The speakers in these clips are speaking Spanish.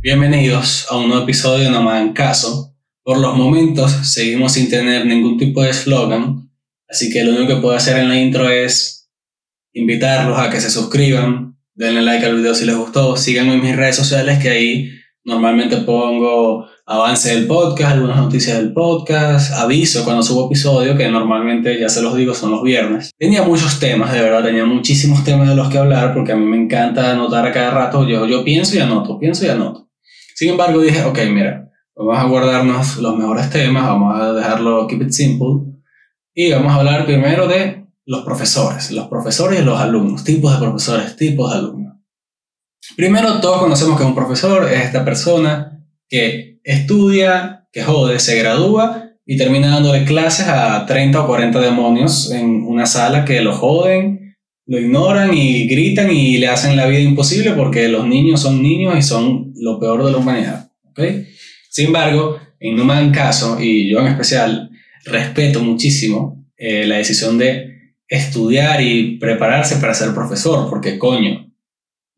Bienvenidos a un nuevo episodio de No Caso. Por los momentos seguimos sin tener ningún tipo de eslogan, así que lo único que puedo hacer en la intro es invitarlos a que se suscriban, denle like al video si les gustó, síganme en mis redes sociales que ahí normalmente pongo avance del podcast, algunas noticias del podcast, aviso cuando subo episodio, que normalmente ya se los digo son los viernes. Tenía muchos temas, de verdad, tenía muchísimos temas de los que hablar porque a mí me encanta anotar a cada rato, yo, yo pienso y anoto, pienso y anoto. Sin embargo, dije, ok, mira, vamos a guardarnos los mejores temas, vamos a dejarlo keep it simple y vamos a hablar primero de los profesores, los profesores y los alumnos, tipos de profesores, tipos de alumnos. Primero, todos conocemos que un profesor es esta persona que estudia, que jode, se gradúa y termina dándole clases a 30 o 40 demonios en una sala que lo joden, lo ignoran y gritan y le hacen la vida imposible porque los niños son niños y son lo peor de la humanidad. ¿okay? Sin embargo, en no me caso, y yo en especial respeto muchísimo eh, la decisión de estudiar y prepararse para ser profesor, porque coño,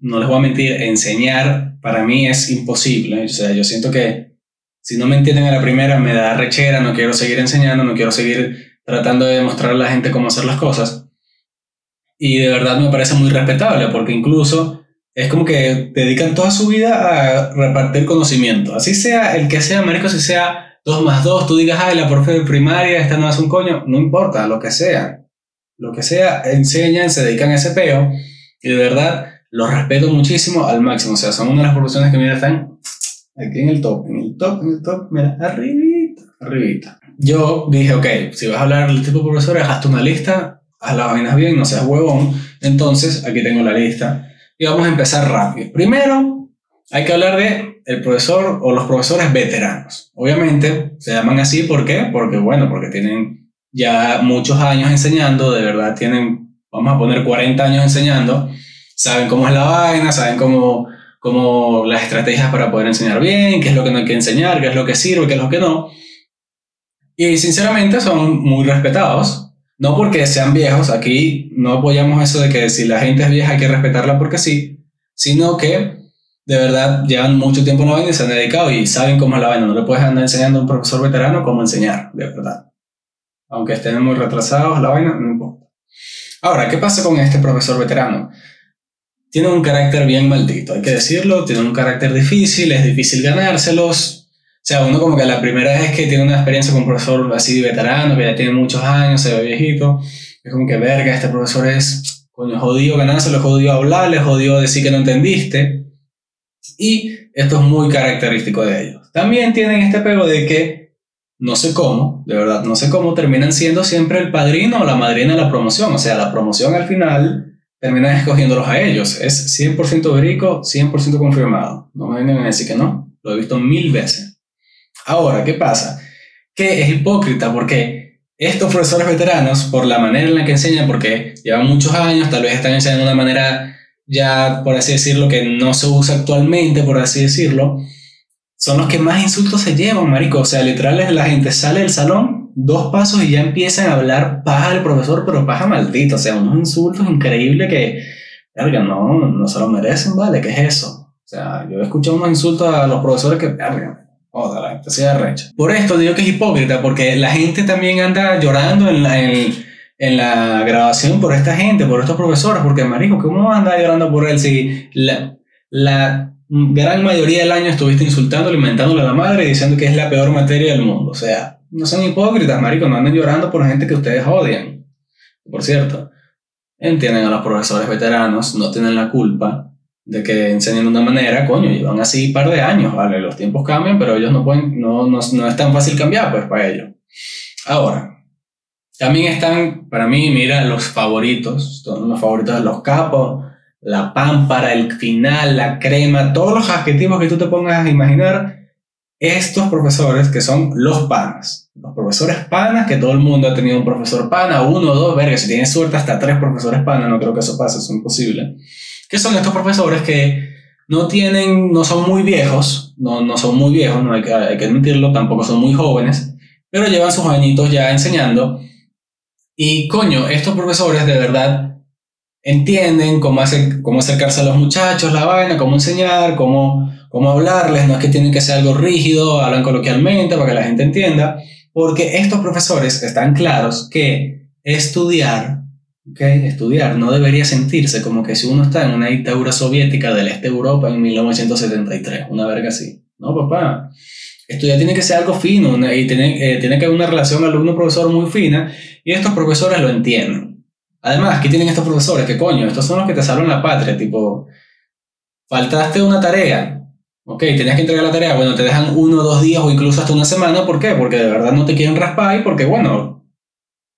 no les voy a mentir, enseñar para mí es imposible. O sea, yo siento que si no me entienden a la primera me da rechera, no quiero seguir enseñando, no quiero seguir tratando de demostrar a la gente cómo hacer las cosas. Y de verdad me parece muy respetable porque incluso es como que dedican toda su vida a repartir conocimiento. Así sea el que sea, marico, si sea 2 más 2, tú digas, ay, la profe de primaria, esta no hace un coño, no importa, lo que sea. Lo que sea, enseñan, se dedican a ese peo. Y de verdad, los respeto muchísimo al máximo. O sea, son una de las profesiones que, mira, están aquí en el top, top, mira, arribita, arribita. Yo dije, ok, si vas a hablar del tipo de profesor, dejaste una lista haz las vainas bien, no seas huevón. Entonces, aquí tengo la lista. Y vamos a empezar rápido. Primero, hay que hablar de el profesor o los profesores veteranos. Obviamente, se llaman así, ¿por qué? Porque, bueno, porque tienen ya muchos años enseñando, de verdad tienen, vamos a poner 40 años enseñando, saben cómo es la vaina, saben cómo, cómo las estrategias para poder enseñar bien, qué es lo que no hay que enseñar, qué es lo que sirve, qué es lo que no. Y sinceramente son muy respetados, no porque sean viejos, aquí no apoyamos eso de que si la gente es vieja hay que respetarla porque sí, sino que de verdad llevan mucho tiempo en la vaina y se han dedicado y saben cómo es la vaina. No le puedes andar enseñando a un profesor veterano cómo enseñar, de verdad. Aunque estén muy retrasados, la vaina no importa. Ahora, ¿qué pasa con este profesor veterano? Tiene un carácter bien maldito, hay que decirlo, tiene un carácter difícil, es difícil ganárselos, o sea, uno como que la primera vez que tiene una experiencia con un profesor así veterano, que ya tiene muchos años, se ve viejito, es como que, verga, este profesor es, coño, jodido ganarse, lo jodido hablar, le jodido decir que no entendiste. Y esto es muy característico de ellos. También tienen este pego de que, no sé cómo, de verdad, no sé cómo, terminan siendo siempre el padrino o la madrina de la promoción. O sea, la promoción al final terminan escogiéndolos a ellos. Es 100% verico, 100% confirmado. No me vengan a decir que no. Lo he visto mil veces. Ahora, ¿qué pasa? Que es hipócrita porque estos profesores veteranos, por la manera en la que enseñan, porque llevan muchos años, tal vez están enseñando de una manera ya, por así decirlo, que no se usa actualmente, por así decirlo, son los que más insultos se llevan, marico. O sea, literal, la gente sale del salón, dos pasos y ya empiezan a hablar paja del profesor, pero paja maldito. O sea, unos insultos increíbles que, verga, no, no se lo merecen, ¿vale? ¿Qué es eso? O sea, yo he escuchado unos insultos a los profesores que, verga, Joder, la gente se recha. Por esto digo que es hipócrita, porque la gente también anda llorando en la, en, en la grabación por esta gente, por estos profesores, porque marico, ¿cómo anda llorando por él si la, la gran mayoría del año estuviste insultando, alimentándole a la madre y diciendo que es la peor materia del mundo? O sea, no son hipócritas, marico, no anden llorando por gente que ustedes odian. Por cierto, entienden a los profesores veteranos, no tienen la culpa de que enseñen de una manera, coño, llevan así un par de años, ¿vale? Los tiempos cambian, pero ellos no pueden, no, no, no es tan fácil cambiar, pues, para ellos. Ahora, también están, para mí, mira, los favoritos, todos los favoritos de los capos, la pámpara, el final, la crema, todos los adjetivos que tú te pongas a imaginar, estos profesores que son los panas, los profesores panas, que todo el mundo ha tenido un profesor pana, uno, dos, verga, si tienes suerte hasta tres profesores panas, no creo que eso pase, es imposible que son estos profesores que no tienen, no son muy viejos, no, no son muy viejos, no hay que, hay que admitirlo, tampoco son muy jóvenes, pero llevan sus añitos ya enseñando. Y coño, estos profesores de verdad entienden cómo, hacer, cómo acercarse a los muchachos, la vaina, cómo enseñar, cómo, cómo hablarles, no es que tienen que ser algo rígido, hablan coloquialmente para que la gente entienda, porque estos profesores están claros que estudiar, okay, estudiar no debería sentirse como que si uno está en una dictadura soviética del este de Europa en 1973, una verga así. No, papá. Estudiar tiene que ser algo fino y tiene, eh, tiene que haber una relación alumno-profesor muy fina y estos profesores lo entienden. Además, ¿qué tienen estos profesores? ¿Qué coño? Estos son los que te salvan la patria, tipo, faltaste una tarea, ok, tenías que entregar la tarea, bueno, te dejan uno o dos días o incluso hasta una semana, ¿por qué? Porque de verdad no te quieren raspar y porque, bueno,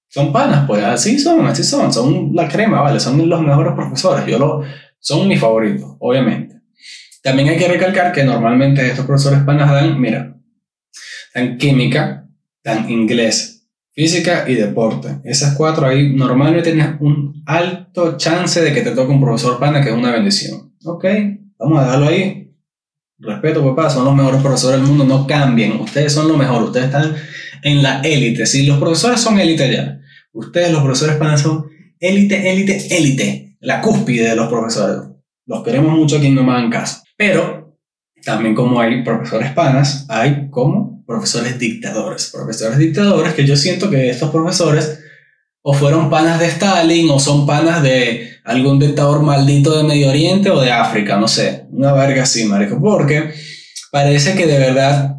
son panas, pues así son, así son, son la crema, ¿vale? Son los mejores profesores, yo lo, son mis favoritos, obviamente. También hay que recalcar que normalmente estos profesores panas dan, mira, dan química, dan inglés, física y deporte. Esas cuatro ahí normalmente tienes un alto chance de que te toque un profesor pana, que es una bendición. Ok, vamos a dejarlo ahí. Respeto, papá, son los mejores profesores del mundo, no cambien. Ustedes son lo mejor, ustedes están en la élite. Si los profesores son élite ya, ustedes los profesores panas son élite, élite, élite. La cúspide de los profesores. Los queremos mucho aquí no me hagan caso. Pero también como hay profesores panas, hay como profesores dictadores. Profesores dictadores que yo siento que estos profesores o fueron panas de Stalin o son panas de algún dictador maldito de Medio Oriente o de África, no sé, una verga así, marico, porque parece que de verdad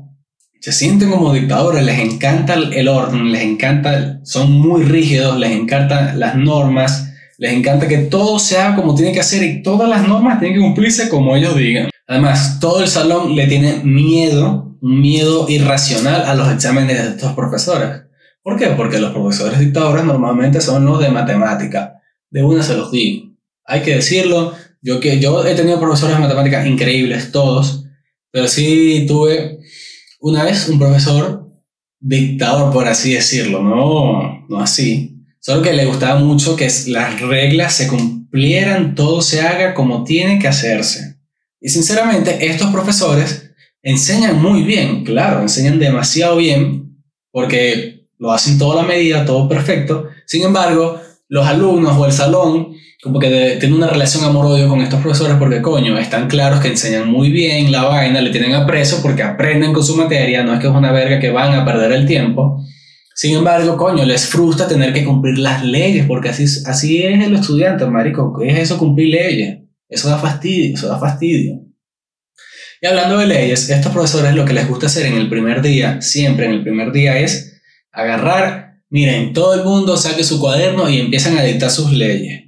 se sienten como dictadores, les encanta el orden, les encanta, son muy rígidos, les encantan las normas, les encanta que todo sea como tiene que hacer y todas las normas tienen que cumplirse como ellos digan. Además, todo el salón le tiene miedo un miedo irracional a los exámenes de estos profesores. ¿Por qué? Porque los profesores dictadores normalmente son los de matemática. De una se los digo. Hay que decirlo. Yo, que, yo he tenido profesores de matemática increíbles, todos. Pero sí tuve una vez un profesor dictador, por así decirlo. No, no así. Solo que le gustaba mucho que las reglas se cumplieran, todo se haga como tiene que hacerse. Y sinceramente, estos profesores enseñan muy bien, claro, enseñan demasiado bien, porque lo hacen toda la medida, todo perfecto. Sin embargo, los alumnos o el salón, como que tienen una relación amor-odio con estos profesores porque, coño, están claros que enseñan muy bien la vaina, le tienen aprecio porque aprenden con su materia, no es que es una verga que van a perder el tiempo. Sin embargo, coño, les frustra tener que cumplir las leyes, porque así, así es el estudiante, marico. ¿Qué es eso cumplir leyes? Eso da fastidio, eso da fastidio. Y hablando de leyes, estos profesores lo que les gusta hacer en el primer día, siempre en el primer día, es agarrar, miren, todo el mundo saque su cuaderno y empiezan a dictar sus leyes.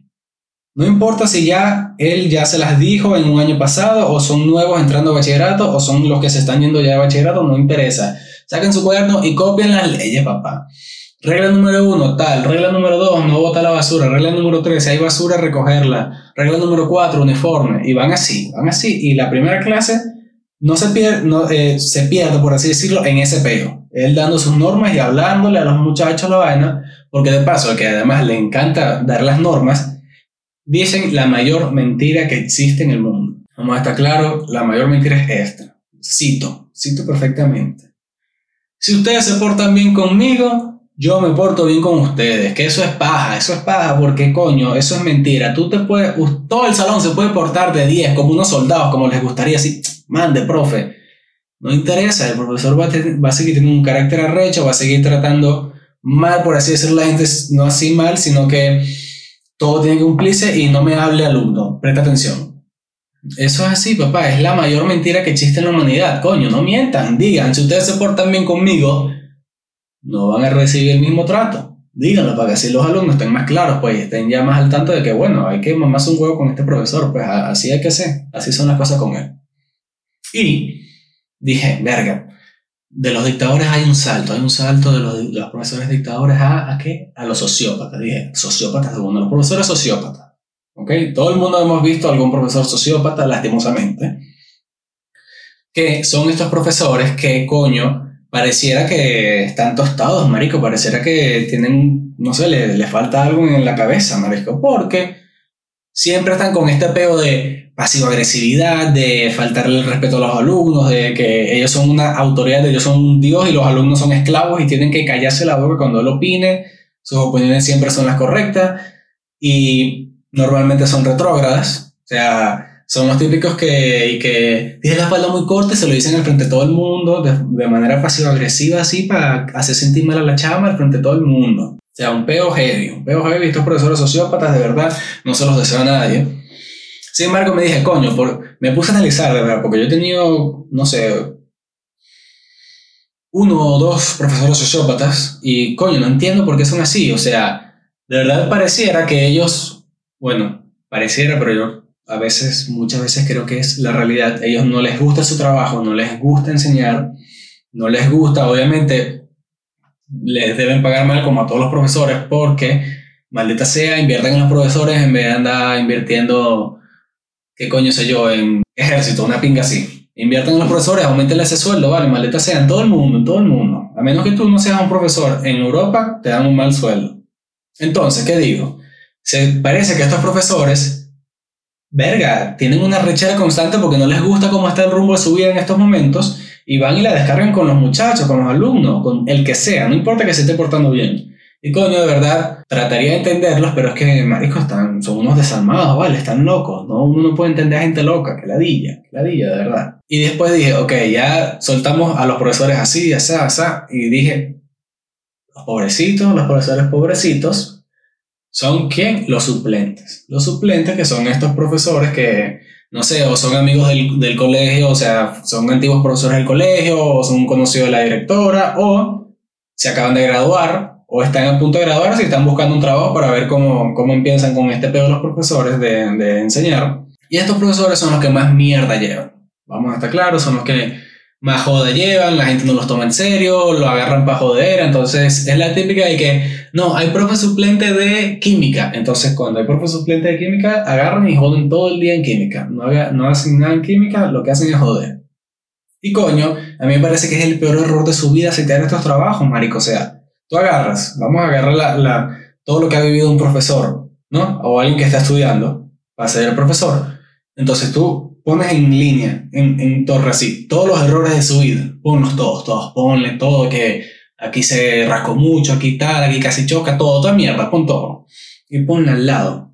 No importa si ya él ya se las dijo en un año pasado, o son nuevos entrando a bachillerato, o son los que se están yendo ya de bachillerato, no interesa. Saquen su cuaderno y copien las leyes, papá. Regla número uno, tal. Regla número dos, no bota la basura. Regla número tres, si hay basura, recogerla. Regla número cuatro, uniforme. Y van así, van así. Y la primera clase no se pierde, no, eh, se pierde, por así decirlo, en ese peo. Él dando sus normas y hablándole a los muchachos la vaina, porque de paso, que además le encanta dar las normas, dicen la mayor mentira que existe en el mundo. Vamos a estar claro, la mayor mentira es esta. Cito, cito perfectamente. Si ustedes se portan bien conmigo, yo me porto bien con ustedes. Que eso es paja, eso es paja, porque coño, eso es mentira. Tú te puedes, todo el salón se puede portar de 10 como unos soldados, como les gustaría así mande, profe. No interesa, el profesor va a, seguir teniendo un carácter arrecho, va a seguir tratando mal, por así decirlo, la gente, no así mal, sino que todo tiene que cumplirse y no me hable alumno. Presta atención. Eso es así, papá, es la mayor mentira que existe en la humanidad. Coño, no mientan, digan, si ustedes se portan bien conmigo, no van a recibir el mismo trato. Díganlo para que así los alumnos estén más claros, pues estén ya más al tanto de que, bueno, hay que mamarse un huevo con este profesor, pues así hay que ser, así son las cosas con él. Y dije, verga, de los dictadores hay un salto, hay un salto de los, profesores dictadores a, ¿a qué? A los sociópatas. Dije, sociópatas segundo, los profesores sociópatas. ¿Ok? Todo el mundo hemos visto algún profesor sociópata, lastimosamente, que son estos profesores que, coño, pareciera que están tostados, marico, pareciera que tienen, no sé, le, le falta algo en la cabeza, marico, porque siempre están con este peo de pasivo-agresividad, de faltarle el respeto a los alumnos, de que ellos son una autoridad, ellos son un dios y los alumnos son esclavos y tienen que callarse la boca cuando él opine, sus opiniones siempre son las correctas y normalmente son retrógradas, o sea, son los típicos que, y que tienen la espalda muy corta y se lo dicen al frente de todo el mundo, de, de manera pasivo-agresiva, así, para hacer sentir mal a la chama al frente de todo el mundo. O sea, un peo heavy, un peo heavy. Estos profesores sociópatas, de verdad, no se los deseo a nadie. Sin embargo, me dije, coño, por, me puse a analizar, de verdad, porque yo he tenido, no sé, uno o dos profesores sociópatas y, coño, no entiendo por qué son así. O sea, de verdad pareciera que ellos, bueno, pareciera, pero yo a veces, muchas veces creo que es la realidad. Ellos no les gusta su trabajo, no les gusta enseñar, no les gusta, obviamente, les deben pagar mal como a todos los profesores porque, maldita sea, invierten en los profesores en vez de andar invirtiendo, qué coño sé yo, en ejército, una pinga así. Invierten en los profesores, aumenten ese sueldo, vale, maldita sea, en todo el mundo, en todo el mundo. A menos que tú no seas un profesor en Europa, te dan un mal sueldo. Entonces, ¿qué digo? Se parece que estos profesores, verga, tienen una rechera constante porque no les gusta cómo está el rumbo de su vida en estos momentos y van y la descargan con los muchachos, con los alumnos, con el que sea, no importa que se esté portando bien. Y coño, de verdad, trataría de entenderlos, pero es que, maricos, están, son unos desalmados, ¿vale? Están locos, ¿no? Uno no puede entender a gente loca, que ladilla, que ladilla, de verdad. Y después dije, ok, ya soltamos a los profesores así, así, así, y dije, los pobrecitos, los profesores pobrecitos, ¿son quién? Los suplentes. Los suplentes que son estos profesores que no sé, o son amigos del, del, colegio, o sea, son antiguos profesores del colegio, o son conocidos de la directora, o se acaban de graduar, o están a punto de graduarse y están buscando un trabajo para ver cómo, cómo empiezan con este pedo los profesores de, de enseñar. Y estos profesores son los que más mierda llevan. Vamos a estar claros, son los que más joda llevan, la gente no los toma en serio, lo agarran para joder, entonces es la típica de que, no, hay profe suplente de química, entonces cuando hay profe suplente de química, agarran y joden todo el día en química, no, no hacen nada en química, lo que hacen es joder. Y coño, a mí me parece que es el peor error de su vida aceptar estos trabajos, marico, o sea, tú agarras, vamos a agarrar la, la, todo lo que ha vivido un profesor, ¿no? O alguien que está estudiando para ser el profesor. Entonces tú pones en línea, en, en torre así, todos los errores de su vida, ponlos todos, todos, ponle todo, que aquí se rascó mucho, aquí tal, aquí casi choca, todo, toda mierda, pon todo. Y ponle al lado,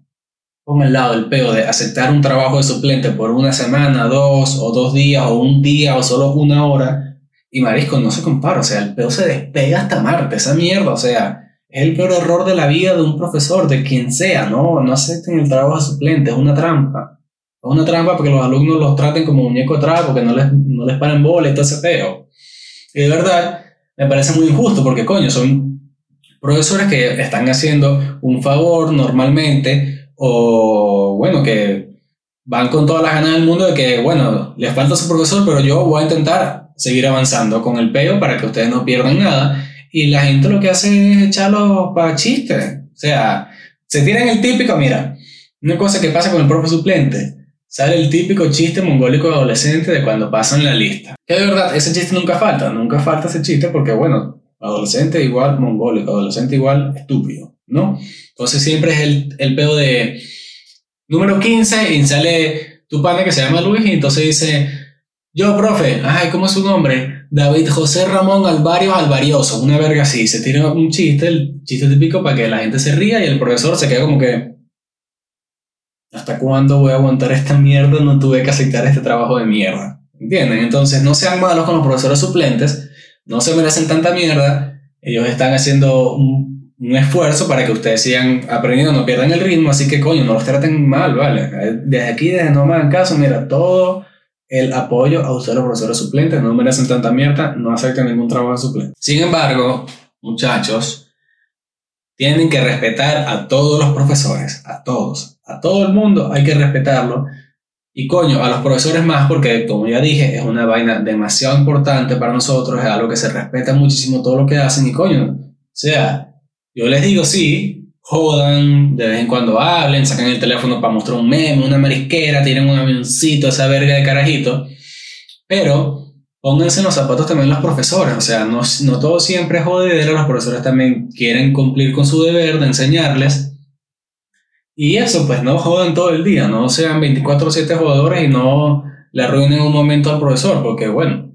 pon al lado el peo de aceptar un trabajo de suplente por una semana, dos, o dos días, o un día, o solo una hora. Y marisco, no se compara, o sea, el peo se despega hasta Marte, esa mierda, o sea, es el peor error de la vida de un profesor, de quien sea, no, no acepten el trabajo de suplente, es una trampa. Es una trampa porque los alumnos los traten como muñeco de trapo, que no les, no les paren bola y todo ese peo. Y de verdad, me parece muy injusto porque, coño, son profesores que están haciendo un favor normalmente o, bueno, que van con todas las ganas del mundo de que, bueno, les falta su profesor, pero yo voy a intentar seguir avanzando con el peo para que ustedes no pierdan nada. Y la gente lo que hace es echarlo para chistes. O sea, se tiran el típico, mira, una cosa que pasa con el profe suplente sale el típico chiste mongólico adolescente de cuando pasan la lista. Que de verdad, ese chiste nunca falta, nunca falta ese chiste porque, bueno, adolescente igual mongólico, adolescente igual estúpido, ¿no? Entonces siempre es el, el pedo de número 15 y sale tu pana que se llama Luis y entonces dice, yo, profe, ay, ¿cómo es su nombre? David José Ramón Alvarios Alvarioso, una verga así, se tira un chiste, el chiste típico para que la gente se ría y el profesor se queda como que, ¿hasta cuándo voy a aguantar esta mierda? No tuve que aceptar este trabajo de mierda. ¿Entienden? Entonces no sean malos con los profesores suplentes, no se merecen tanta mierda, ellos están haciendo un, esfuerzo para que ustedes sigan aprendiendo, no pierdan el ritmo, así que coño, no los traten mal, ¿vale? Desde aquí, desde No Me Hagan Caso, mira, todo el apoyo a ustedes los profesores suplentes, no merecen tanta mierda, no acepten ningún trabajo suplente. Sin embargo, muchachos, tienen que respetar a todos los profesores, a todos, a todo el mundo hay que respetarlo. Y coño, a los profesores más, porque como ya dije, es una vaina demasiado importante para nosotros, es algo que se respeta muchísimo todo lo que hacen. Y coño, o sea, yo les digo, sí, jodan, de vez en cuando hablen, sacan el teléfono para mostrar un meme, una marisquera, tienen un avioncito, esa verga de carajito. Pero pónganse en los zapatos también los profesores, o sea, no, no todo siempre es jodedero, los profesores también quieren cumplir con su deber de enseñarles Y eso, pues no jodan todo el día, no sean 24-7 jugadores y no le arruinen un momento al profesor, porque bueno,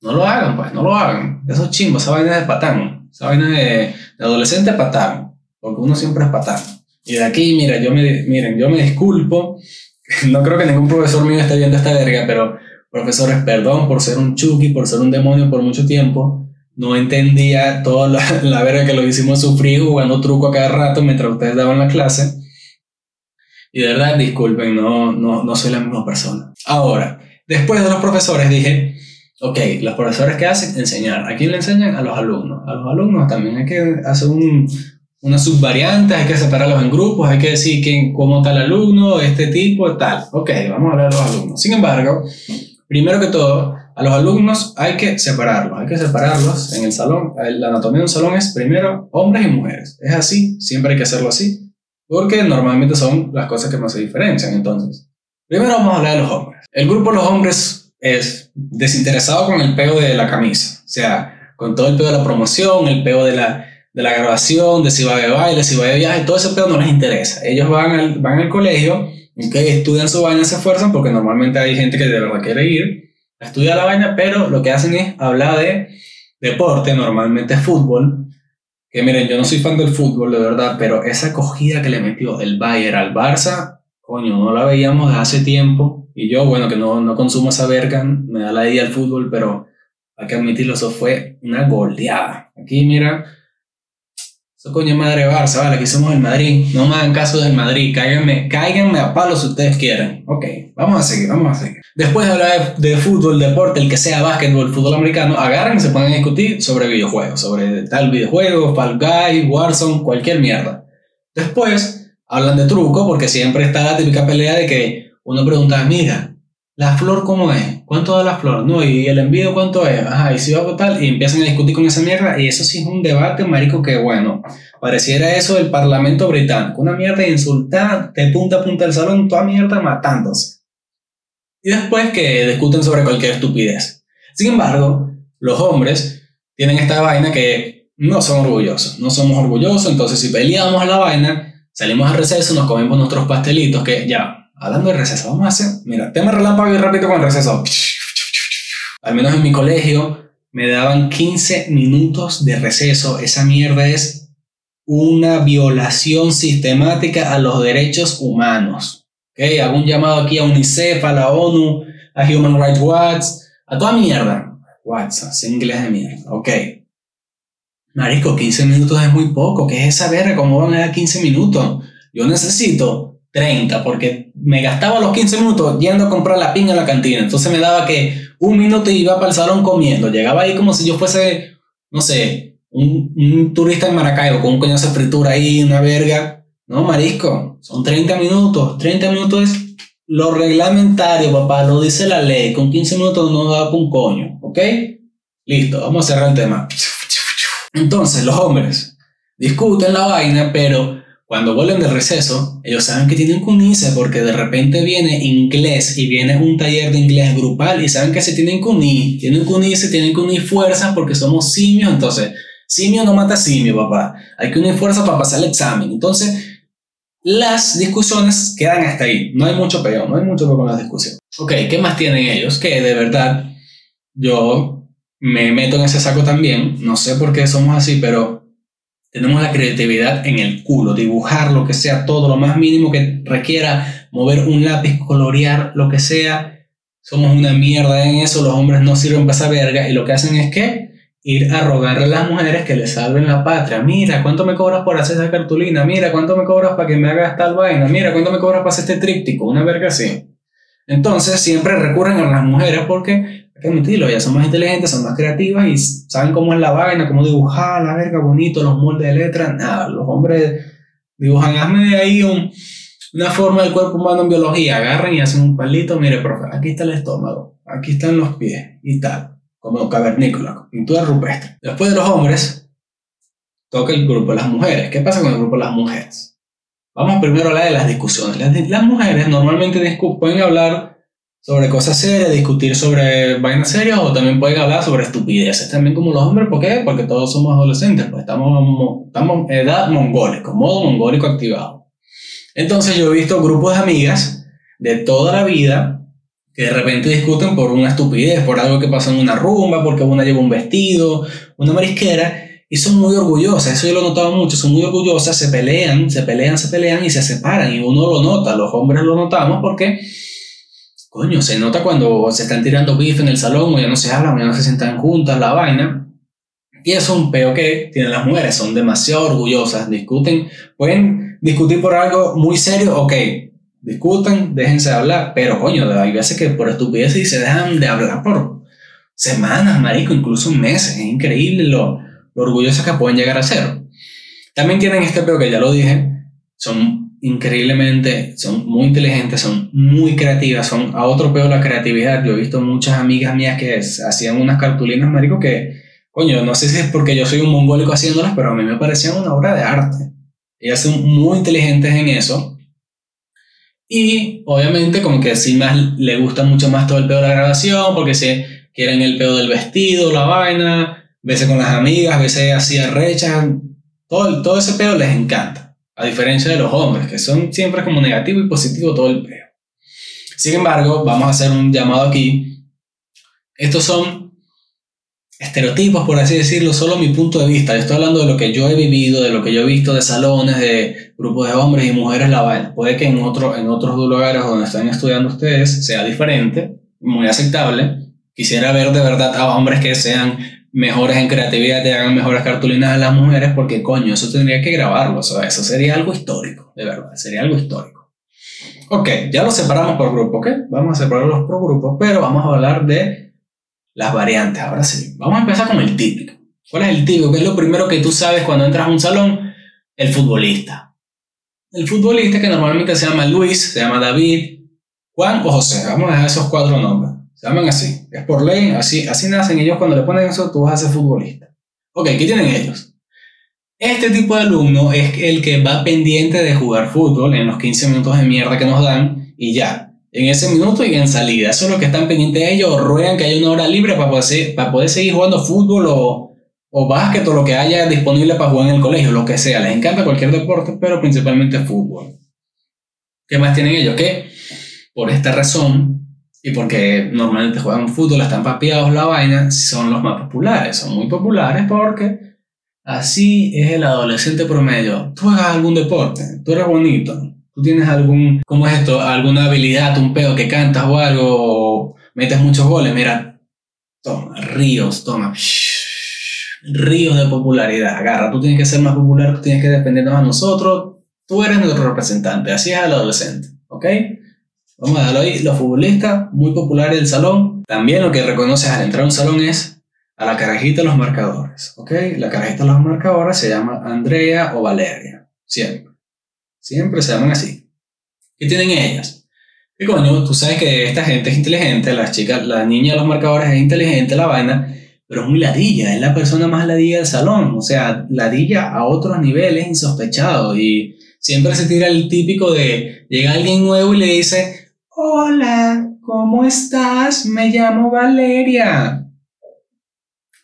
no lo hagan, pues, no lo hagan. Eso es chimbo, esa vaina es de patán, esa vaina de, de adolescente patán, porque uno siempre es patán. Y de aquí, mira, yo me, miren, yo me disculpo, no creo que ningún profesor mío esté viendo esta verga, pero profesores, perdón por ser un chuki, por ser un demonio por mucho tiempo. No entendía toda la, la verga que lo hicimos sufrir jugando truco a cada rato mientras ustedes daban la clase. Y de verdad, disculpen, no, no, no soy la misma persona. Ahora, después de los profesores dije, ok, los profesores ¿qué hacen? Enseñar. ¿A quién le enseñan? A los alumnos. A los alumnos también hay que hacer un, una subvariante, hay que separarlos en grupos, hay que decir quién, cómo tal alumno, este tipo, tal. Ok, vamos a hablar de los alumnos. Sin embargo, primero que todo, a los alumnos hay que separarlos, hay que separarlos en el salón. La anatomía de un salón es primero hombres y mujeres. Es así, siempre hay que hacerlo así, porque normalmente son las cosas que más se diferencian. Entonces, primero vamos a hablar de los hombres. El grupo de los hombres es desinteresado con el pego de la camisa, o sea, con todo el pego de la promoción, el pego de la, de la grabación, de si va de baile, si va de viaje, todo ese pedo no les interesa. Ellos van al, van al colegio, okay, estudian su vaina, se esfuerzan, porque normalmente hay gente que de verdad quiere ir a estudiar la vaina, pero lo que hacen es hablar de deporte, normalmente fútbol. Que miren, yo no soy fan del fútbol, de verdad, pero esa acogida que le metió el Bayern al Barça, coño, no la veíamos de hace tiempo. Y yo, bueno, que no, no consumo esa verga, me da la idea el fútbol, pero hay que admitirlo, eso fue una goleada. Aquí, mira, eso coño madre Barça, vale, aquí somos el Madrid. No me hagan caso del Madrid, cáiganme, cáiganme a palo si ustedes quieren. Ok, vamos a seguir, vamos a seguir. Después de hablar de, fútbol, deporte, el que sea básquetbol, fútbol americano, agarran y se a discutir sobre videojuegos, sobre tal videojuego, Fall Guy, Warzone, cualquier mierda. Después hablan de truco, porque siempre está la típica pelea de que uno pregunta, mira, ¿La flor cómo es? ¿Cuánto da la flor? No, y el envío cuánto es? Ajá, y si va a tal, y empiezan a discutir con esa mierda, y eso sí es un debate, marico, que bueno, pareciera eso del Parlamento británico, una mierda de insultar de punta a punta del salón, toda mierda matándose. Y después que discuten sobre cualquier estupidez. Sin embargo, los hombres tienen esta vaina que no son orgullosos, no somos orgullosos, entonces si peleamos la vaina, salimos al receso, nos comemos nuestros pastelitos, que ya, Hablando de receso, vamos a hacer, mira, tema relámpago y rápido con receso. Al menos en mi colegio me daban 15 minutos de receso. Esa mierda es una violación sistemática a los derechos humanos. ¿Okay? Hago un llamado aquí a UNICEF, a la ONU, a Human Rights Watch, a toda mierda. Watch, es inglés de mierda. Ok. Marico, 15 minutos es muy poco. ¿Qué es esa verga? ¿Cómo van a dar 15 minutos? Yo necesito 30, porque me gastaba los 15 minutos yendo a comprar la piña en la cantina. Entonces me daba que un minuto iba para el salón comiendo. Llegaba ahí como si yo fuese, no sé, un, turista en Maracaibo con un coñazo de fritura ahí, una verga. No, marisco, son 30 minutos. 30 minutos es lo reglamentario, papá, lo dice la ley. Con 15 minutos no da un coño, ¿ok? Listo, vamos a cerrar el tema. Entonces, los hombres discuten la vaina, pero cuando vuelven del receso, ellos saben que tienen que unirse porque de repente viene inglés y viene un taller de inglés grupal y saben que se tienen que unir, tienen que unirse, tienen que unir fuerzas porque somos simios, entonces simio no mata simio, papá. Hay que unir fuerzas para pasar el examen. Entonces, las discusiones quedan hasta ahí. No hay mucho peor, no hay mucho peor con las discusiones. Ok, ¿qué más tienen ellos? Que de verdad yo me meto en ese saco también. No sé por qué somos así, pero tenemos la creatividad en el culo, dibujar lo que sea, todo lo más mínimo que requiera, mover un lápiz, colorear lo que sea. Somos una mierda en eso, los hombres no sirven para esa verga y lo que hacen es que ir a rogarle a las mujeres que les salven la patria. Mira, ¿cuánto me cobras por hacer esa cartulina? Mira, ¿cuánto me cobras para que me haga esta vaina? Mira, ¿cuánto me cobras para hacer este tríptico? Una verga así. Entonces siempre recurren a las mujeres porque que admitirlo, ya son más inteligentes, son más creativas y saben cómo es la vaina, cómo dibujar la verga bonito, los moldes de letras. Nada, los hombres dibujan, hazme de ahí una forma del cuerpo humano en biología, agarran y hacen un palito, mire, profe, aquí está el estómago, aquí están los pies y tal, como cavernícola, pintura rupestre. Después de los hombres, toca el grupo de las mujeres. ¿Qué pasa con el grupo de las mujeres? Vamos primero a hablar de las discusiones. Las, las mujeres normalmente pueden hablar sobre cosas serias, discutir sobre vainas serias o también pueden hablar sobre estupideces, también como los hombres, ¿por qué? Porque todos somos adolescentes, pues estamos, estamos edad mongólico, modo mongólico activado. Entonces yo he visto grupos de amigas de toda la vida que de repente discuten por una estupidez, por algo que pasó en una rumba, porque una lleva un vestido, una marisquera, y son muy orgullosas, eso yo lo he notado mucho, son muy orgullosas, se pelean, se pelean, se pelean y se separan, y uno lo nota, los hombres lo notamos porque, coño, se nota cuando se están tirando bife en el salón, o ya no se hablan, o ya no se sientan juntas, la vaina, y es un peo que tienen las mujeres, son demasiado orgullosas, discuten, pueden discutir por algo muy serio, ok, discutan, déjense hablar, pero coño, hay veces que por estupidez se dejan de hablar por semanas, marico, incluso meses, es increíble lo, lo orgullosas que pueden llegar a ser. También tienen este peo que ya lo dije, son increíblemente, son muy inteligentes, son muy creativas, son a otro peo la creatividad. Yo he visto muchas amigas mías que hacían unas cartulinas, marico, que coño, no sé si es porque yo soy un mongólico haciéndolas, pero a mí me parecían una obra de arte. Ellas son muy inteligentes en eso. Y obviamente como que sí más le gusta mucho más todo el pedo de la grabación, porque se quieren el pedo del vestido, la vaina, veces con las amigas, veces así arrechas, todo, todo ese pedo les encanta. A diferencia de los hombres, que son siempre como negativo y positivo todo el pedo. Sin embargo, vamos a hacer un llamado aquí. Estos son estereotipos, por así decirlo, solo mi punto de vista. Yo estoy hablando de lo que yo he vivido, de lo que yo he visto de salones, de grupos de hombres y mujeres la vaina. Puede que en, otro, en otros lugares donde están estudiando ustedes sea diferente, muy aceptable. Quisiera ver de verdad a hombres que sean mejores en creatividad, que hagan mejores cartulinas a las mujeres, porque coño, eso tendría que grabarlo. O eso sería algo histórico, de verdad, sería algo histórico. Ok, ya lo separamos por grupo, ¿ok? Vamos a separarlos por grupos, pero vamos a hablar de las variantes. Ahora sí, vamos a empezar con el típico. ¿Cuál es el típico? ¿Qué es lo primero que tú sabes cuando entras a un salón? El futbolista. El futbolista que normalmente se llama Luis, se llama David, Juan o José. Vamos a dejar esos cuatro nombres. Se llaman así. Es por ley, así, así nacen ellos. Cuando le ponen eso, tú vas a ser futbolista. Ok, ¿qué tienen ellos? Este tipo de alumno es el que va pendiente de jugar fútbol en los 15 minutos de mierda que nos dan y ya en ese minuto y en salida. Eso es lo que están pendientes de ellos, ruegan que haya una hora libre para poder, poder seguir jugando fútbol o, o básquet o lo que haya disponible para jugar en el colegio, lo que sea. Les encanta cualquier deporte, pero principalmente fútbol. ¿Qué más tienen ellos? Que por esta razón, y porque normalmente juegan fútbol, están papiados la vaina, son los más populares. Son muy populares porque así es el adolescente promedio. Tú hagas algún deporte, tú eres bonito, ¿Tú tienes algún, cómo es esto, alguna habilidad, un pedo que cantas o algo, metes muchos goles? Mira, toma, ríos, toma, ríos de popularidad. Agarra, tú tienes que ser más popular, tú tienes que defendernos a nosotros, tú eres nuestro representante, así es el adolescente, ¿ok? Vamos a darlo ahí, los futbolistas, muy populares del salón. También lo que reconoces al entrar a un salón es a la carajita de los marcadores, ¿ok? La carajita de los marcadores se llama Andrea o Valeria, siempre. Siempre se llaman así. ¿Qué tienen ellas? Y coño, tú sabes que esta gente es inteligente, las chicas, la niña de los marcadores es inteligente, la vaina, pero es muy ladilla, es la persona más ladilla del salón, o sea, ladilla a otros niveles insospechados y siempre se tira el típico de llega alguien nuevo y le dice, hola, ¿cómo estás? Me llamo Valeria.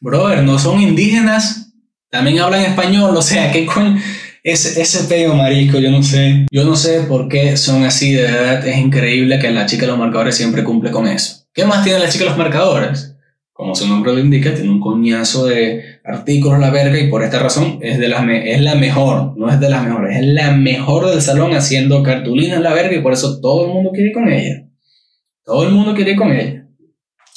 Brother, no son indígenas, también hablan español, o sea, ¿qué coño? Ese, peo, marisco, yo no sé. Yo no sé por qué son así, de verdad es increíble que la chica de los marcadores siempre cumple con eso. ¿Qué más tiene la chica de los marcadores? Como su nombre lo indica, tiene un coñazo de artículos la verga y por esta razón es, de las es la mejor, no es de las mejores, es la mejor del salón haciendo cartulinas la verga y por eso todo el mundo quiere ir con ella. Todo el mundo quiere ir con ella.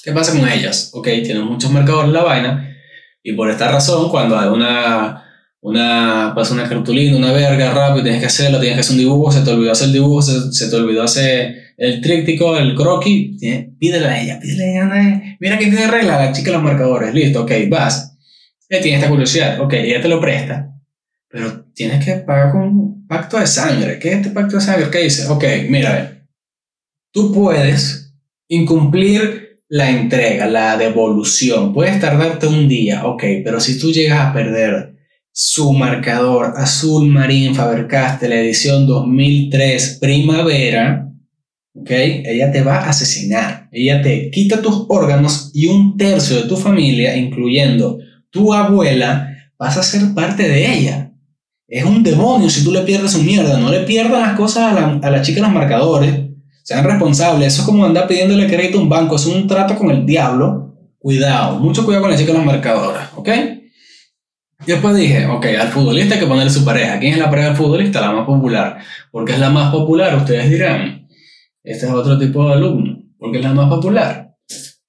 ¿Qué pasa con ellas? Ok, tienen muchos marcadores la vaina y por esta razón cuando hay una una, pasa una cartulina, una verga rápido, tienes que hacerlo, tienes que hacer un dibujo, se te olvidó hacer el dibujo, se, te olvidó hacer el tríptico, el croquis, pídele a ella, pídele a ella, mira que tiene regla, la chica los marcadores, listo, ok, vas. Ella tiene esta curiosidad, ok, ella te lo presta, pero tienes que pagar con un pacto de sangre. ¿Qué es este pacto de sangre? ¿Qué dice? Ok, mira, tú puedes incumplir la entrega, la devolución, puedes tardarte un día, ok, pero si tú llegas a perder su marcador azul marín Faber-Castell edición 2003 primavera, ¿ok? Ella te va a asesinar. Ella te quita tus órganos y un tercio de tu familia, incluyendo tu abuela, vas a ser parte de ella. es un demonio si tú le pierdes su mierda. No le pierdan las cosas a la, a la chica los marcadores. Sean responsables. Eso es como andar pidiéndole crédito a un banco. Es un trato con el diablo. Cuidado. Mucho cuidado con la chica los marcadores. ¿Ok? Y después dije, ok, al futbolista hay que ponerle su pareja. ¿Quién es la pareja del futbolista? La más popular. ¿Por qué es la más popular? Ustedes dirán. Este es otro tipo de alumno. ¿Por qué es la más popular?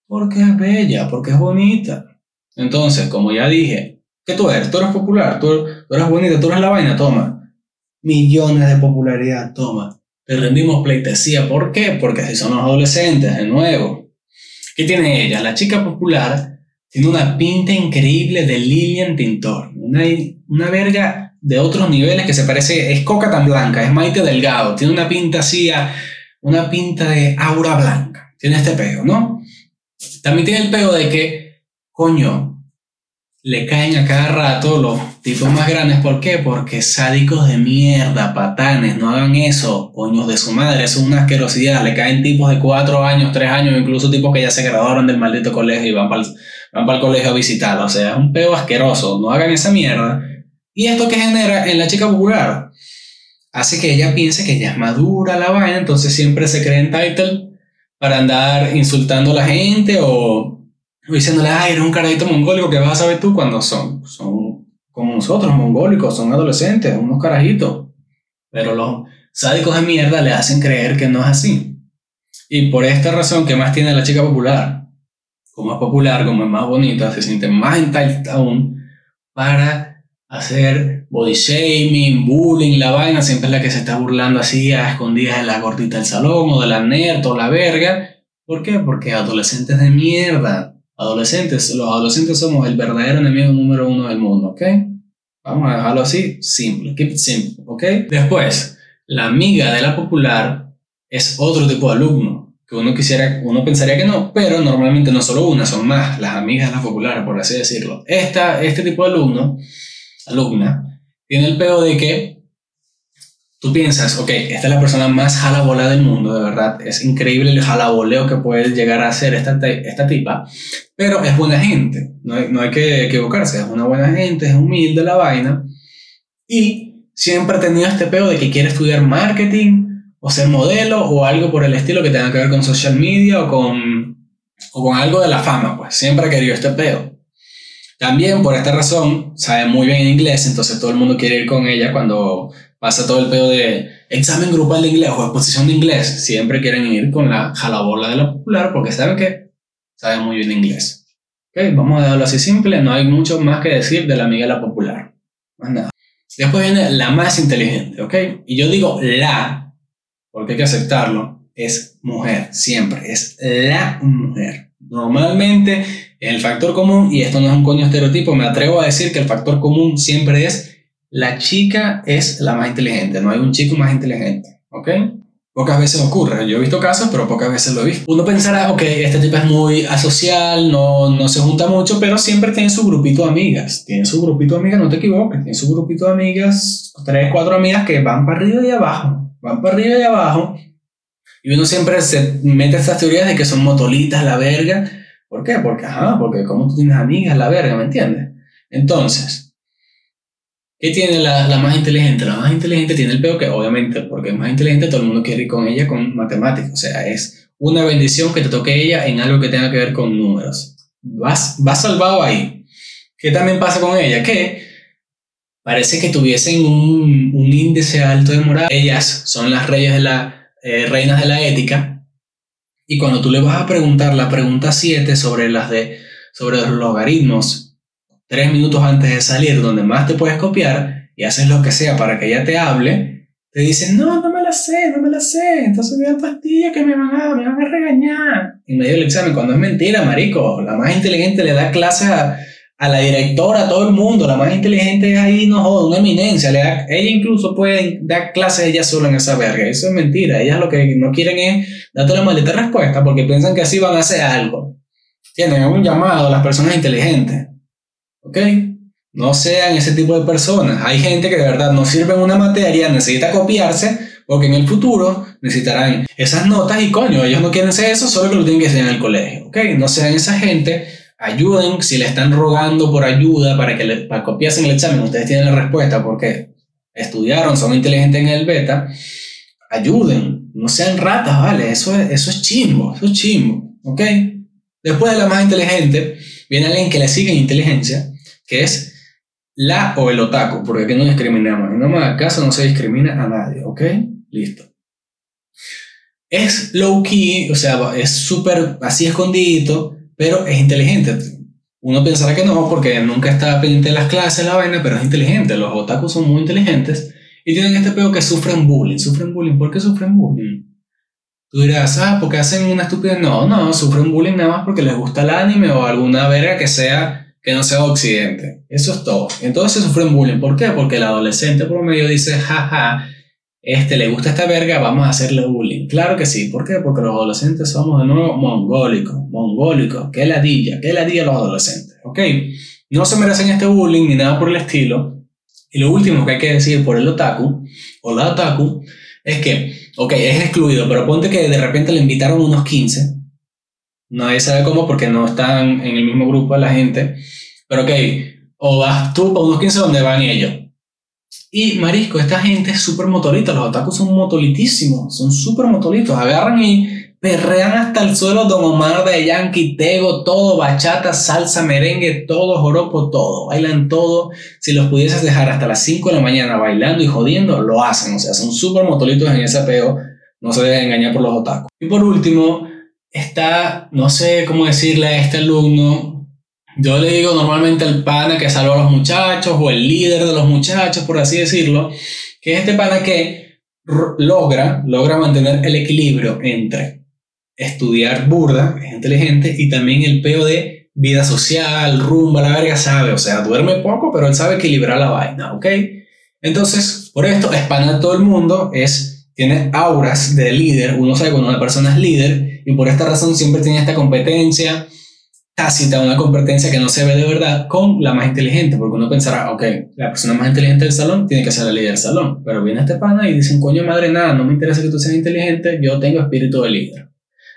Porque es bella, porque es bonita. Entonces, como ya dije, ¿qué tú eres? Tú eres popular, tú, eres bonita, tú eres la vaina, toma. Millones de popularidad, toma. Te rendimos pleitesía. ¿Por qué? Porque si son los adolescentes, de nuevo. ¿Qué tiene ella? La chica popular tiene una pinta increíble de Lilian Tintor. Una, una verga de otros niveles que se parece, es coca tan blanca, es Maite Delgado. Tiene una pinta así, una pinta de aura blanca. Tiene este pego, ¿no? También tiene el pego de que, coño, le caen a cada rato los tipos más grandes. ¿Por qué? Porque sádicos de mierda, patanes, no hagan eso, coños de su madre, eso es una asquerosidad. Le caen tipos de 4 años, 3 años, incluso tipos que ya se graduaron del maldito colegio y van para el van para colegio a visitarla. O sea, es un peo asqueroso. No hagan esa mierda. ¿Y esto que genera en la chica popular? Hace que ella piense que ella es madura la vaina, entonces siempre se cree en title para andar insultando a la gente o, diciéndole, ay, eres un carajito mongólico que vas a saber tú cuando son. Son como nosotros, mongólicos, son adolescentes, unos carajitos. Pero los sádicos de mierda le hacen creer que no es así. Y por esta razón, ¿qué más tiene la chica popular? como es popular, como es más bonita, se siente más entitled aún para hacer body shaming, bullying, la vaina, siempre es la que se está burlando así a escondidas de la gordita del salón o de la nerd o la verga. ¿Por qué? Porque adolescentes de mierda. Adolescentes, los adolescentes somos el verdadero enemigo número uno del mundo, ¿ok? Vamos a dejarlo así, simple, keep it simple, ¿ok? Después, la amiga de la popular es otro tipo de alumno que uno quisiera, uno pensaría que no, pero normalmente no solo una, son más las amigas de las populares, por así decirlo. Esta, este tipo de alumno, alumna, tiene el peor de que tú piensas, ok, esta es la persona más jalabola del mundo, de verdad, es increíble el jalaboleo que puede llegar a hacer esta, esta tipa, pero es buena gente, no hay, no hay que equivocarse, es una buena gente, es humilde la vaina, y siempre ha tenido este peor de que quiere estudiar marketing, o ser modelo o algo por el estilo que tenga que ver con social media o con, o con algo de la fama, pues siempre ha querido este peo. También por esta razón sabe muy bien inglés, entonces todo el mundo quiere ir con ella cuando pasa todo el pedo de examen grupal de inglés o exposición de inglés. Siempre quieren ir con la jalabola de la popular porque saben que sabe muy bien inglés. Okay, vamos a dejarlo así simple, no hay mucho más que decir de la amiga la popular. Más nada. Después viene la más inteligente, ¿ok? Y yo digo la porque hay que aceptarlo, es mujer, siempre, es la mujer. Normalmente el factor común, y esto no es un coño estereotipo, me atrevo a decir que el factor común siempre es la chica es la más inteligente, no hay un chico más inteligente, ¿ok? Pocas veces ocurre, yo he visto casos, pero pocas veces lo he visto. Uno pensará, ok, este tipo es muy asocial, no, no se junta mucho, pero siempre tiene su grupito de amigas. Tiene su grupito de amigas, no te equivoques, tiene su grupito de amigas, tres, cuatro amigas que van para arriba y abajo van para arriba y abajo. Y uno siempre se mete estas teorías de que son motolitas, la verga. ¿Por qué? Porque, ajá, porque como tú tienes amigas, la verga, ¿me entiendes? Entonces, ¿qué tiene la, la, más inteligente? La más inteligente tiene el peor que, obviamente, porque es más inteligente, todo el mundo quiere ir con ella con matemáticas. O sea, es una bendición que te toque ella en algo que tenga que ver con números. Vas, vas salvado ahí. ¿Qué también pasa con ella? Que parece que tuviesen un, un, índice alto de moral. Ellas son las reyes de la, eh, reinas de la ética. Y cuando tú le vas a preguntar la pregunta 7 sobre, las de, sobre los logaritmos, tres minutos antes de salir, donde más te puedes copiar, y haces lo que sea para que ella te hable, te dicen, no, no me la sé, no me la sé, entonces me dan pastillas que me van a, me van a regañar. En medio del examen, cuando es mentira, marico, la más inteligente le da clases a a la directora, a todo el mundo, la más inteligente es ahí, no joda, una eminencia. Le ella incluso puede dar clases ella sola en esa verga. Eso es mentira. Ellas lo que no quieren es darte la maldita respuesta porque piensan que así van a hacer algo. Tienen un llamado a las personas inteligentes. ¿Ok? No sean ese tipo de personas. Hay gente que de verdad no sirve en una materia, necesita copiarse porque en el futuro necesitarán esas notas y coño, ellos no quieren ser eso, solo que lo tienen que hacer en el colegio. ¿Ok? No sean esa gente ayuden, si le están rogando por ayuda para que le, para copiarse el examen, ustedes tienen la respuesta, porque estudiaron, son inteligentes en el beta, ayuden, no sean ratas, ¿vale? Eso es, eso es chimbo, eso es chimbo, ¿ok? Después de la más inteligente, viene alguien que le sigue en inteligencia, que es la o el otaku, porque aquí no discriminamos. En más caso no se discrimina a nadie, ¿ok? Listo. Es low key, o sea, es súper así escondido, pero es inteligente. Uno pensará que no, porque nunca está pendiente de las clases, la vaina, pero es inteligente. Los otakus son muy inteligentes y tienen este pedo que sufren bullying. Sufren bullying. ¿Por qué sufren bullying? Tú dirás, ah, porque hacen una estupidez. No, no, sufren bullying nada más porque les gusta el anime o alguna verga que sea que no sea occidente. Eso es todo. Entonces sufren bullying. ¿Por qué? Porque el adolescente promedio dice, jaja, este le gusta esta verga, vamos a hacerle bullying. Claro que sí. ¿Por qué? Porque los adolescentes somos de nuevo mongólicos, mongólicos. Qué ladilla, qué ladilla los adolescentes. ¿Ok? No se merecen este bullying ni nada por el estilo. Y lo último que hay que decir por el otaku o la otaku es que ok, es excluido, pero ponte que de repente le invitaron unos 15. Nadie sabe cómo porque no están en el mismo grupo de la gente. Pero ok, o vas tú para unos 15 donde van ellos. Y marisco, esta gente es súper motorita, los otakus son motolitísimos, son súper motolitos, agarran y perrean hasta el suelo Don Omar de Yankee, Tego, todo, bachata, salsa, merengue, todo, joropo, todo, bailan todo. Si los pudieses dejar hasta las 5 de la mañana bailando y jodiendo, lo hacen, o sea, son súper motolitos en ese apego, no se deben engañar por los otakus. Y por último, está, no sé cómo decirle a este alumno, yo le digo normalmente el pana que salva a los muchachos o el líder de los muchachos, por así decirlo, que es este pana que logra, logra mantener el equilibrio entre estudiar burda, es inteligente, y también el peo de vida social, rumba, la verga sabe, o sea, duerme poco, pero él sabe equilibrar la vaina, ¿ok? Entonces, por esto, espana todo el mundo, es, tiene auras de líder, uno sabe cuando una persona es líder, y por esta razón siempre tiene esta competencia tácita, una competencia que no se ve de verdad con la más inteligente, porque uno pensará, ok, la persona más inteligente del salón tiene que ser la líder del salón, pero viene este pana y dicen, coño madre, nada, no me interesa que tú seas inteligente, yo tengo espíritu de líder.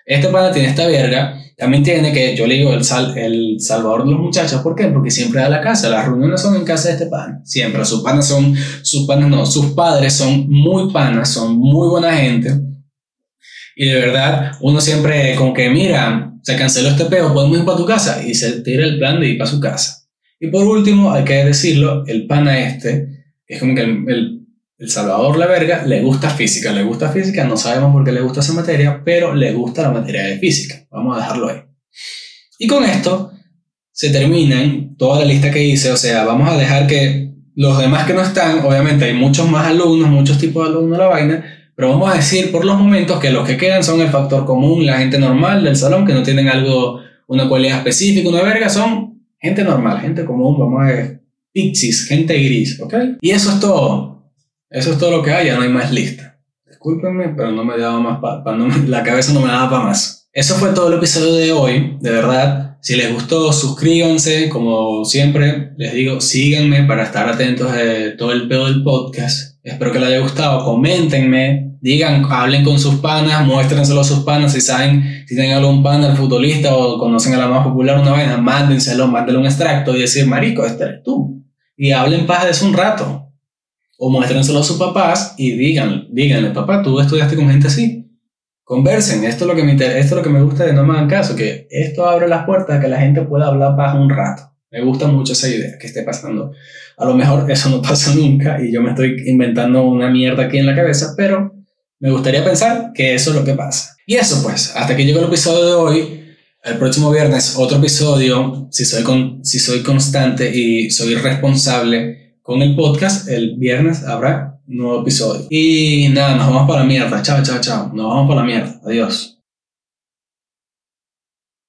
Este pana tiene esta verga, también tiene que, yo le digo, el, sal, el salvador de los muchachos, ¿por qué? Porque siempre da la casa, las reuniones son en casa de este pana, siempre, sus panas son, sus panas no, sus padres son muy panas, son muy buena gente, y de verdad, uno siempre como que, mira, se canceló este peo, podemos ir para tu casa, y se tira el plan de ir para su casa. Y por último, hay que decirlo, el pana este, es como que el el Salvador La Verga le gusta física, le gusta física, no sabemos por qué le gusta esa materia, pero le gusta la materia de física. Vamos a dejarlo ahí. Y con esto se terminan toda la lista que hice, o sea, vamos a dejar que los demás que no están, obviamente hay muchos más alumnos, muchos tipos de alumnos la vaina, pero vamos a decir por los momentos que los que quedan son el factor común, la gente normal del salón, que no tienen algo, una cualidad específica, una verga, son gente normal, gente común, vamos a ver, pixies, gente gris, ¿ok? Y eso es todo. Eso es todo lo que hay, ya no hay más lista. Discúlpenme, pero no me daba más para, la cabeza no me daba para más. Eso fue todo el episodio de hoy, de verdad. Si les gustó, suscríbanse, como siempre les digo, síganme para estar atentos de todo el pedo del podcast. Espero que les haya gustado, coméntenme, digan, hablen con sus panas, muéstrenselo a sus panas, si saben, si tienen algún pana futbolista o conocen a la más popular una vaina, mándenselo, mándenle un extracto y decir, marico, este eres tú. Y hablen paz de eso un rato o muéstrenselo a sus papás y digan, díganle, papá, tú estudiaste con gente así. Conversen, esto es lo que me, esto es lo que me gusta de no me hagan caso, que esto abre las puertas a que la gente pueda hablar bajo un rato. Me gusta mucho esa idea que esté pasando. A lo mejor eso no pasa nunca y yo me estoy inventando una mierda aquí en la cabeza, pero me gustaría pensar que eso es lo que pasa. Y eso pues, hasta que llegue el episodio de hoy. El próximo viernes otro episodio, si soy, con, si soy constante y soy responsable con el podcast. El viernes habrá nuevo episodio. Y nada, nos vamos para la mierda. Chao, chao, chao. Nos vamos para la mierda. Adiós.